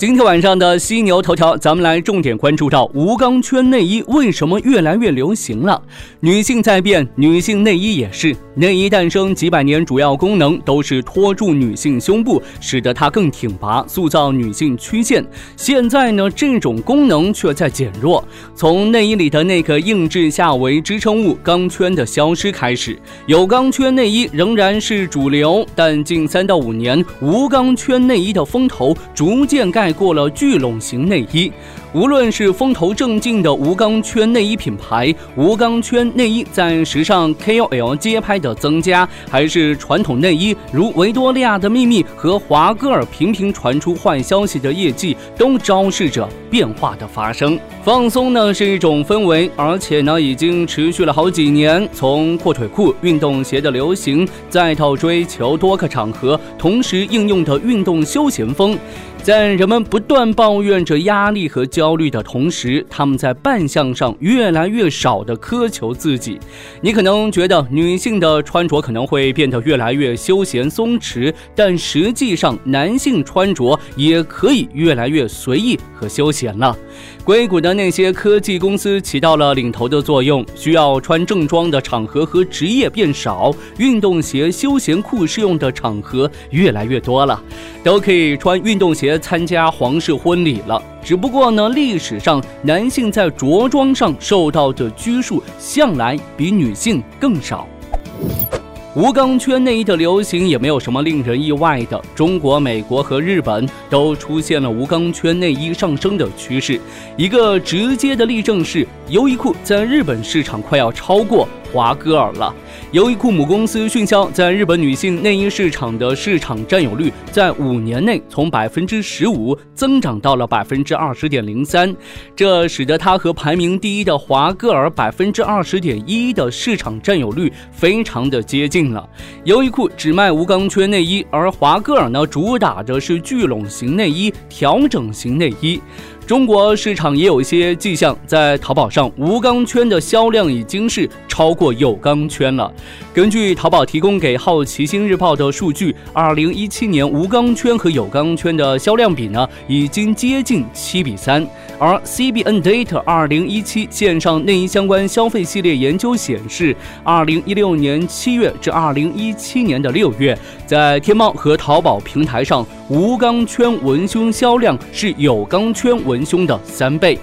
今天晚上的犀牛头条，咱们来重点关注到无钢圈内衣为什么越来越流行了。女性在变，女性内衣也是。内衣诞生几百年，主要功能都是托住女性胸部，使得它更挺拔，塑造女性曲线。现在呢，这种功能却在减弱。从内衣里的那个硬质下围支撑物钢圈的消失开始，有钢圈内衣仍然是主流，但近三到五年，无钢圈内衣的风头逐渐盖。过了聚拢型内衣。无论是风头正劲的无钢圈内衣品牌，无钢圈内衣在时尚 KOL 街拍的增加，还是传统内衣如维多利亚的秘密和华歌尔频频传出坏消息的业绩，都昭示着变化的发生。放松呢是一种氛围，而且呢已经持续了好几年。从阔腿裤、运动鞋的流行，再到追求多个场合同时应用的运动休闲风，在人们不断抱怨着压力和。焦虑的同时，他们在扮相上越来越少的苛求自己。你可能觉得女性的穿着可能会变得越来越休闲松弛，但实际上，男性穿着也可以越来越随意和休闲了。硅谷的那些科技公司起到了领头的作用，需要穿正装的场合和职业变少，运动鞋、休闲裤适用的场合越来越多了，都可以穿运动鞋参加皇室婚礼了。只不过呢，历史上男性在着装上受到的拘束向来比女性更少。无钢圈内衣的流行也没有什么令人意外的，中国、美国和日本都出现了无钢圈内衣上升的趋势。一个直接的例证是，优衣库在日本市场快要超过。华歌尔了。优衣库母公司迅销在日本女性内衣市场的市场占有率，在五年内从百分之十五增长到了百分之二十点零三，这使得它和排名第一的华歌尔百分之二十点一的市场占有率非常的接近了。优衣库只卖无钢圈内衣，而华歌尔呢，主打的是聚拢型内衣、调整型内衣。中国市场也有一些迹象，在淘宝上无钢圈的销量已经是超过有钢圈了。根据淘宝提供给《好奇心日报》的数据，二零一七年无钢圈和有钢圈的销量比呢，已经接近七比三。而 CBN Data 二零一七线上内衣相关消费系列研究显示，二零一六年七月至二零一七年的六月，在天猫和淘宝平台上，无钢圈文胸销量是有钢圈文胸的三倍。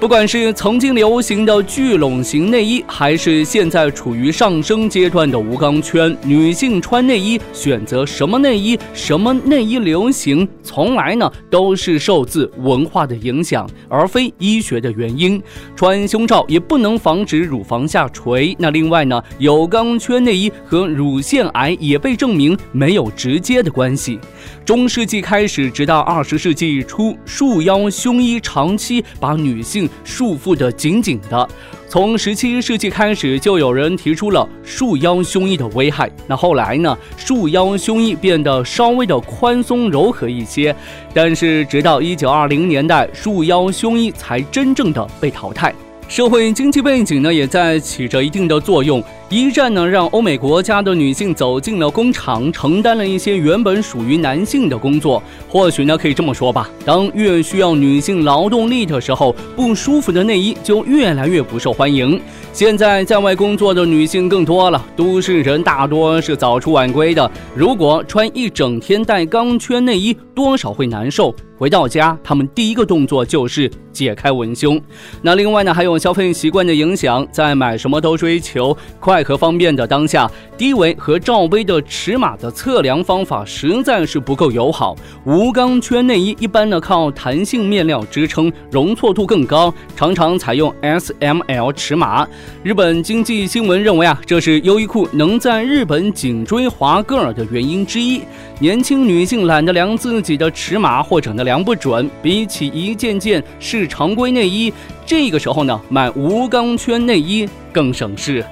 不管是曾经流行的聚拢型内衣，还是现在处于上升阶段的无钢圈，女性穿内衣选择什么内衣、什么内衣流行，从来呢都是受自文化的影响，而非医学的原因。穿胸罩也不能防止乳房下垂。那另外呢，有钢圈内衣和乳腺癌也被证明没有直接的关系。中世纪开始，直到二十世纪初，束腰胸衣长期把女性。束缚得紧紧的。从十七世纪开始，就有人提出了束腰胸衣的危害。那后来呢？束腰胸衣变得稍微的宽松柔和一些，但是直到一九二零年代，束腰胸衣才真正的被淘汰。社会经济背景呢，也在起着一定的作用。一战呢，让欧美国家的女性走进了工厂，承担了一些原本属于男性的工作。或许呢，可以这么说吧：当越需要女性劳动力的时候，不舒服的内衣就越来越不受欢迎。现在在外工作的女性更多了，都市人大多是早出晚归的。如果穿一整天带钢圈内衣，多少会难受。回到家，他们第一个动作就是解开文胸。那另外呢，还有消费习惯的影响，在买什么都追求快和方便的当下，低围和罩杯的尺码的测量方法实在是不够友好。无钢圈内衣一般呢靠弹性面料支撑，容错度更高，常常采用 S、M、L 尺码。日本经济新闻认为啊，这是优衣库能在日本紧追华歌尔的原因之一。年轻女性懒得量自己的尺码，或者呢量量不准，比起一件件是常规内衣，这个时候呢买无钢圈内衣更省事。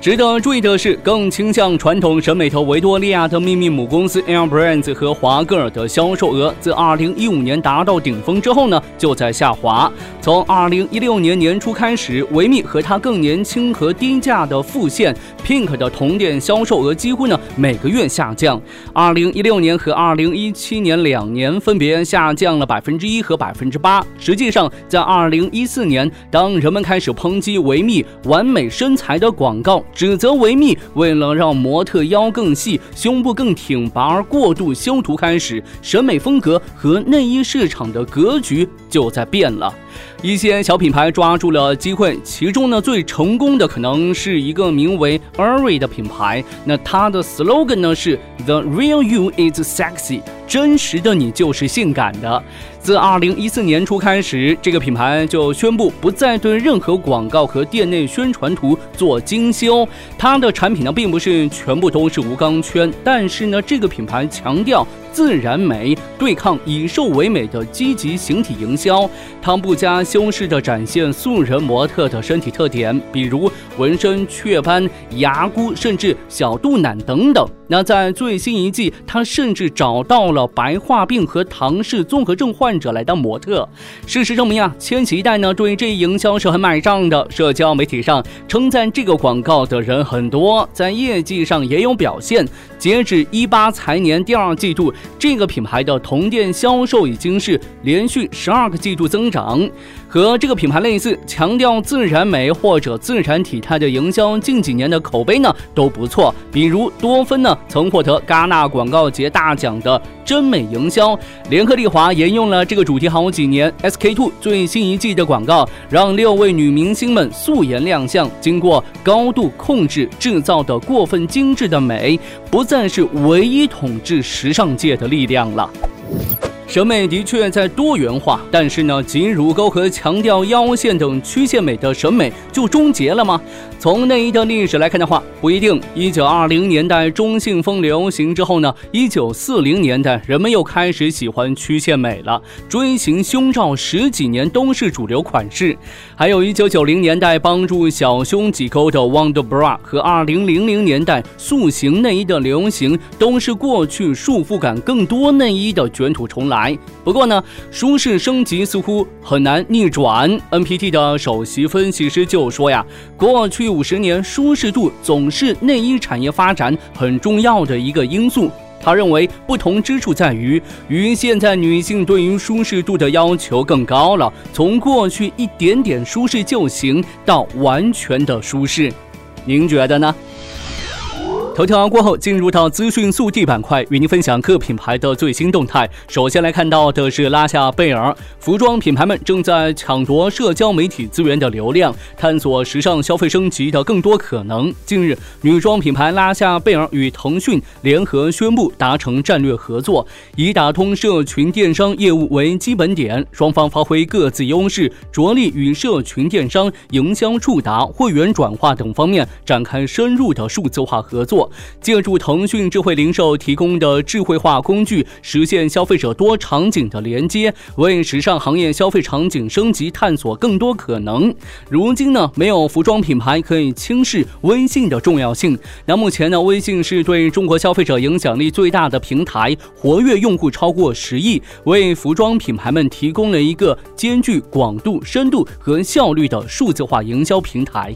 值得注意的是，更倾向传统审美的维多利亚的秘密母公司 Air Brands 和华歌尔的销售额，自2015年达到顶峰之后呢，就在下滑。从2016年年初开始，维密和它更年轻和低价的副线 Pink 的同店销售额几乎呢每个月下降。2016年和2017年两年分别下降了百分之一和百分之八。实际上，在2014年，当人们开始抨击维密完美身材的广告，指责维密为了让模特腰更细、胸部更挺拔而过度修图，开始审美风格和内衣市场的格局就在变了。一些小品牌抓住了机会，其中呢最成功的可能是一个名为 Ari 的品牌。那它的 slogan 呢是 The real you is sexy，真实的你就是性感的。自二零一四年初开始，这个品牌就宣布不再对任何广告和店内宣传图做精修。它的产品呢并不是全部都是无钢圈，但是呢这个品牌强调。自然美对抗以瘦为美的积极形体营销，它不加修饰着展现素人模特的身体特点，比如纹身、雀斑、牙箍，甚至小肚腩等等。那在最新一季，他甚至找到了白化病和唐氏综合症患者来当模特。事实证明啊，千禧一代呢对这一营销是很买账的。社交媒体上称赞这个广告的人很多，在业绩上也有表现。截止一八财年第二季度。这个品牌的同店销售已经是连续十二个季度增长。和这个品牌类似，强调自然美或者自然体态的营销，近几年的口碑呢都不错。比如多芬呢曾获得戛纳广告节大奖的真美营销，联合利华沿用了这个主题好几年。SK two 最新一季的广告让六位女明星们素颜亮相，经过高度控制制造的过分精致的美，不再是唯一统治时尚界的力量了。审美的确在多元化，但是呢，挤乳沟和强调腰线等曲线美的审美就终结了吗？从内衣的历史来看的话，不一定。一九二零年代中性风流行之后呢，一九四零年代人们又开始喜欢曲线美了，锥形胸罩十几年都是主流款式。还有一九九零年代帮助小胸挤沟的 Wonder Bra 和二零零零年代塑形内衣的流行，都是过去束缚感更多内衣的卷土重来。来，不过呢，舒适升级似乎很难逆转。NPT 的首席分析师就说呀，过去五十年，舒适度总是内衣产业发展很重要的一个因素。他认为不同之处在于，与现在女性对于舒适度的要求更高了，从过去一点点舒适就行到完全的舒适。您觉得呢？头条过后，进入到资讯速递板块，与您分享各品牌的最新动态。首先来看到的是拉夏贝尔，服装品牌们正在抢夺社交媒体资源的流量，探索时尚消费升级的更多可能。近日，女装品牌拉夏贝尔与腾讯联合宣布达成战略合作，以打通社群电商业务为基本点，双方发挥各自优势，着力与社群电商、营销触达、会员转化等方面展开深入的数字化合作。借助腾讯智慧零售提供的智慧化工具，实现消费者多场景的连接，为时尚行业消费场景升级探索更多可能。如今呢，没有服装品牌可以轻视微信的重要性。那目前呢，微信是对中国消费者影响力最大的平台，活跃用户超过十亿，为服装品牌们提供了一个兼具广度、深度和效率的数字化营销平台。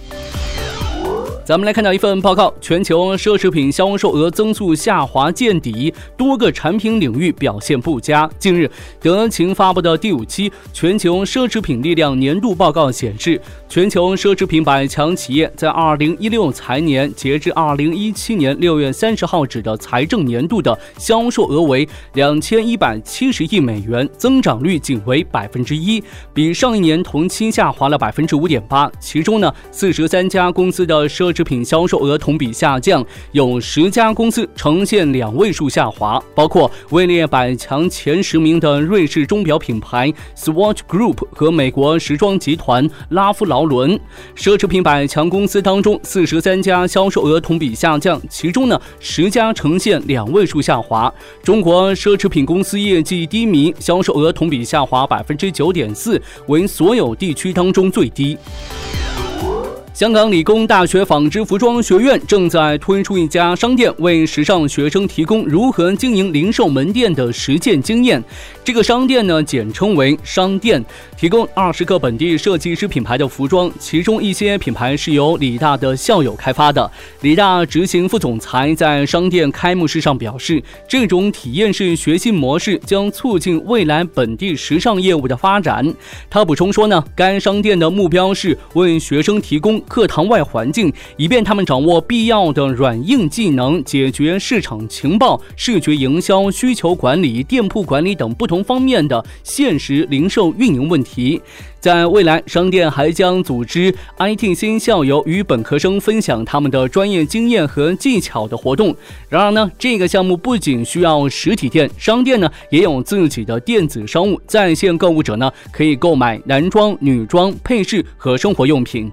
咱们来看到一份报告，全球奢侈品销售额增速下滑见底，多个产品领域表现不佳。近日，德勤发布的第五期全球奢侈品力量年度报告显示，全球奢侈品百强企业在二零一六财年截至二零一七年六月三十号止的财政年度的销售额为两千一百七十亿美元，增长率仅为百分之一，比上一年同期下滑了百分之五点八。其中呢，四十三家公司的奢侈品销售额同比下降，有十家公司呈现两位数下滑，包括位列百强前十名的瑞士钟表品牌 Swatch Group 和美国时装集团拉夫劳。轮奢侈品百强公司当中，四十三家销售额同比下降，其中呢十家呈现两位数下滑。中国奢侈品公司业绩低迷，销售额同比下滑百分之九点四，为所有地区当中最低。香港理工大学纺织服装学院正在推出一家商店，为时尚学生提供如何经营零售门店的实践经验。这个商店呢，简称为商店，提供二十个本地设计师品牌的服装，其中一些品牌是由李大的校友开发的。李大执行副总裁在商店开幕式上表示，这种体验式学习模式将促进未来本地时尚业务的发展。他补充说呢，该商店的目标是为学生提供。课堂外环境，以便他们掌握必要的软硬技能，解决市场情报、视觉营销、需求管理、店铺管理等不同方面的现实零售运营问题。在未来，商店还将组织 IT 新校友与本科生分享他们的专业经验和技巧的活动。然而呢，这个项目不仅需要实体店，商店呢也有自己的电子商务，在线购物者呢可以购买男装、女装、配饰和生活用品。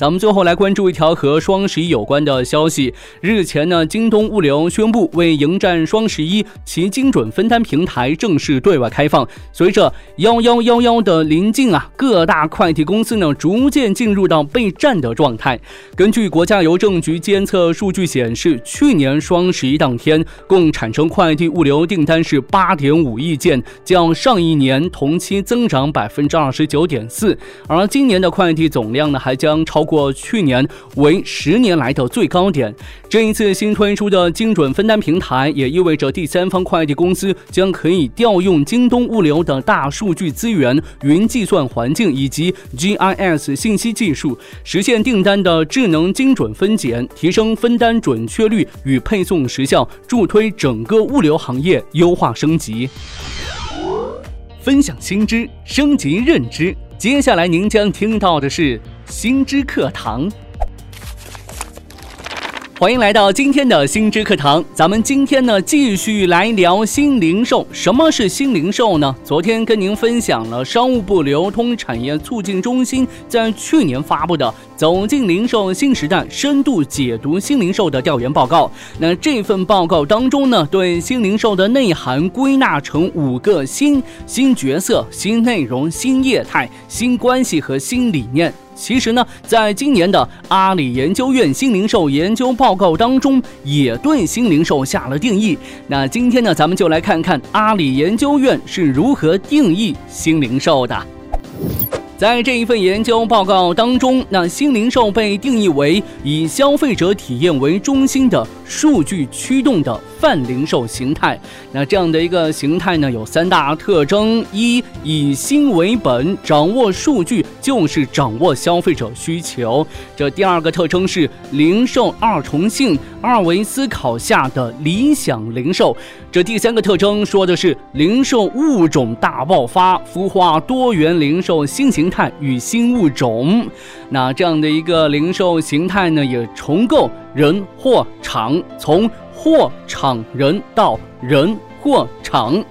咱们最后来关注一条和双十一有关的消息。日前呢，京东物流宣布为迎战双十一，其精准分单平台正式对外开放。随着幺幺幺幺的临近啊，各大快递公司呢逐渐进入到备战的状态。根据国家邮政局监测数据显示，去年双十一当天共产生快递物流订单是八点五亿件，较上一年同期增长百分之二十九点四。而今年的快递总量呢，还将超。过去年为十年来的最高点。这一次新推出的精准分单平台，也意味着第三方快递公司将可以调用京东物流的大数据资源、云计算环境以及 GIS 信息技术，实现订单的智能精准分拣，提升分单准确率与配送时效，助推整个物流行业优化升级。分享新知，升级认知。接下来您将听到的是。心之课堂，欢迎来到今天的心之课堂。咱们今天呢，继续来聊新零售。什么是新零售呢？昨天跟您分享了商务部流通产业促进中心在去年发布的《走进零售新时代：深度解读新零售的调研报告》。那这份报告当中呢，对新零售的内涵归纳成五个新：新角色、新内容、新业态、新关系和新理念。其实呢，在今年的阿里研究院新零售研究报告当中，也对新零售下了定义。那今天呢，咱们就来看看阿里研究院是如何定义新零售的。在这一份研究报告当中，那新零售被定义为以消费者体验为中心的数据驱动的泛零售形态。那这样的一个形态呢，有三大特征：一、以新为本，掌握数据就是掌握消费者需求；这第二个特征是零售二重性，二维思考下的理想零售；这第三个特征说的是零售物种大爆发，孵化多元零售新型态与新物种，那这样的一个零售形态呢，也重构人货场，从货场人到人货场。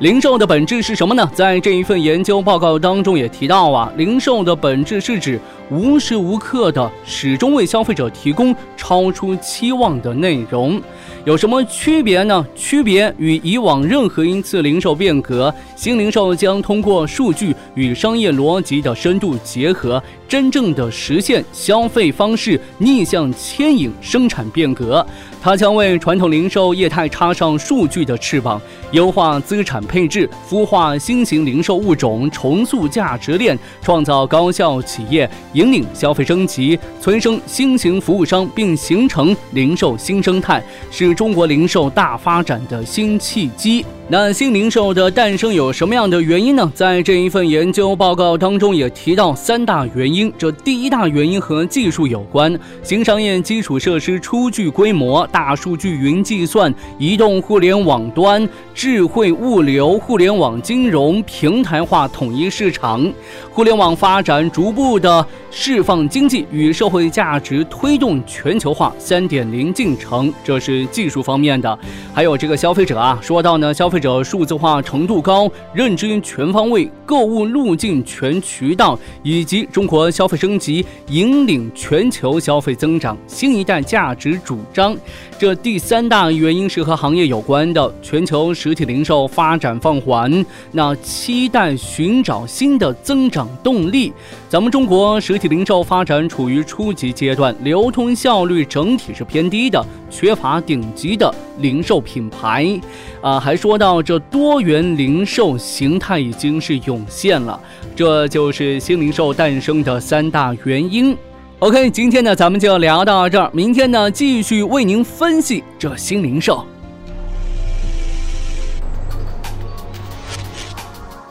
零售的本质是什么呢？在这一份研究报告当中也提到啊，零售的本质是指无时无刻的始终为消费者提供超出期望的内容。有什么区别呢？区别与以往任何一次零售变革，新零售将通过数据与商业逻辑的深度结合，真正的实现消费方式逆向牵引生产变革。它将为传统零售业态插上数据的翅膀，优化资产配置，孵化新型零售物种，重塑价值链，创造高效企业，引领消费升级，催生新型服务商，并形成零售新生态，是中国零售大发展的新契机。那新零售的诞生有什么样的原因呢？在这一份研究报告当中也提到三大原因。因这第一大原因和技术有关，新商业基础设施初具规模，大数据、云计算、移动互联网端、智慧物流、互联网金融、平台化统一市场，互联网发展逐步的释放经济与社会价值，推动全球化三点零进程，这是技术方面的。还有这个消费者啊，说到呢，消费。者数字化程度高，认知全方位，购物路径全渠道，以及中国消费升级引领全球消费增长，新一代价值主张。这第三大原因是和行业有关的，全球实体零售发展放缓，那期待寻找新的增长动力。咱们中国实体零售发展处于初级阶段，流通效率整体是偏低的，缺乏顶级的零售品牌。啊，还说到这多元零售形态已经是涌现了，这就是新零售诞生的三大原因。OK，今天呢，咱们就聊到这儿。明天呢，继续为您分析这新零售。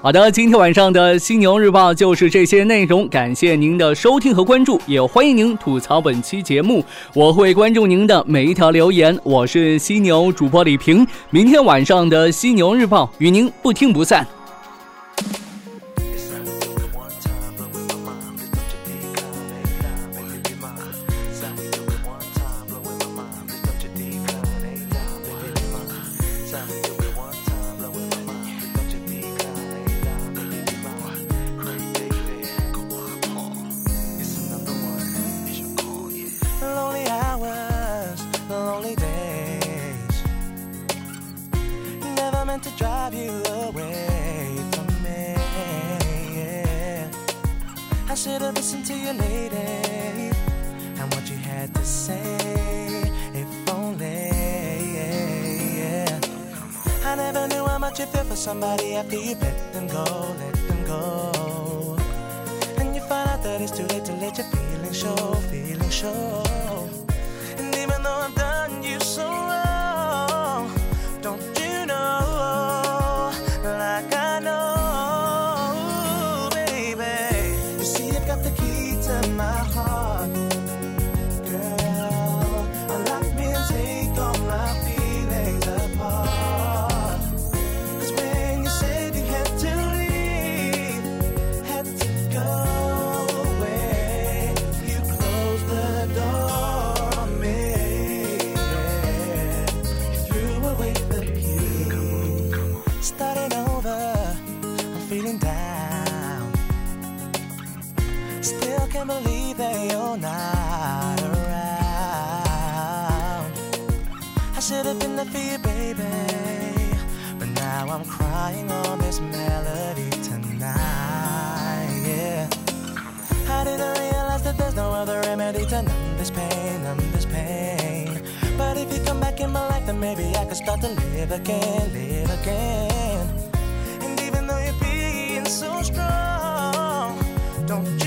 好的，今天晚上的《犀牛日报》就是这些内容。感谢您的收听和关注，也欢迎您吐槽本期节目，我会关注您的每一条留言。我是犀牛主播李平，明天晚上的《犀牛日报》与您不听不散。To drive you away from me. Yeah. I should have listened to you, lady, and what you had to say. If only. Yeah. I never knew how much you feel for somebody after you let them go, let them go. And you find out that it's too late to let your feelings show, feelings show. And even though I've done you so. I'm crying on this melody tonight. Yeah. I didn't realize that there's no other remedy to numb this pain, numb this pain. But if you come back in my life, then maybe I could start to live again, live again. And even though you're being so strong, don't you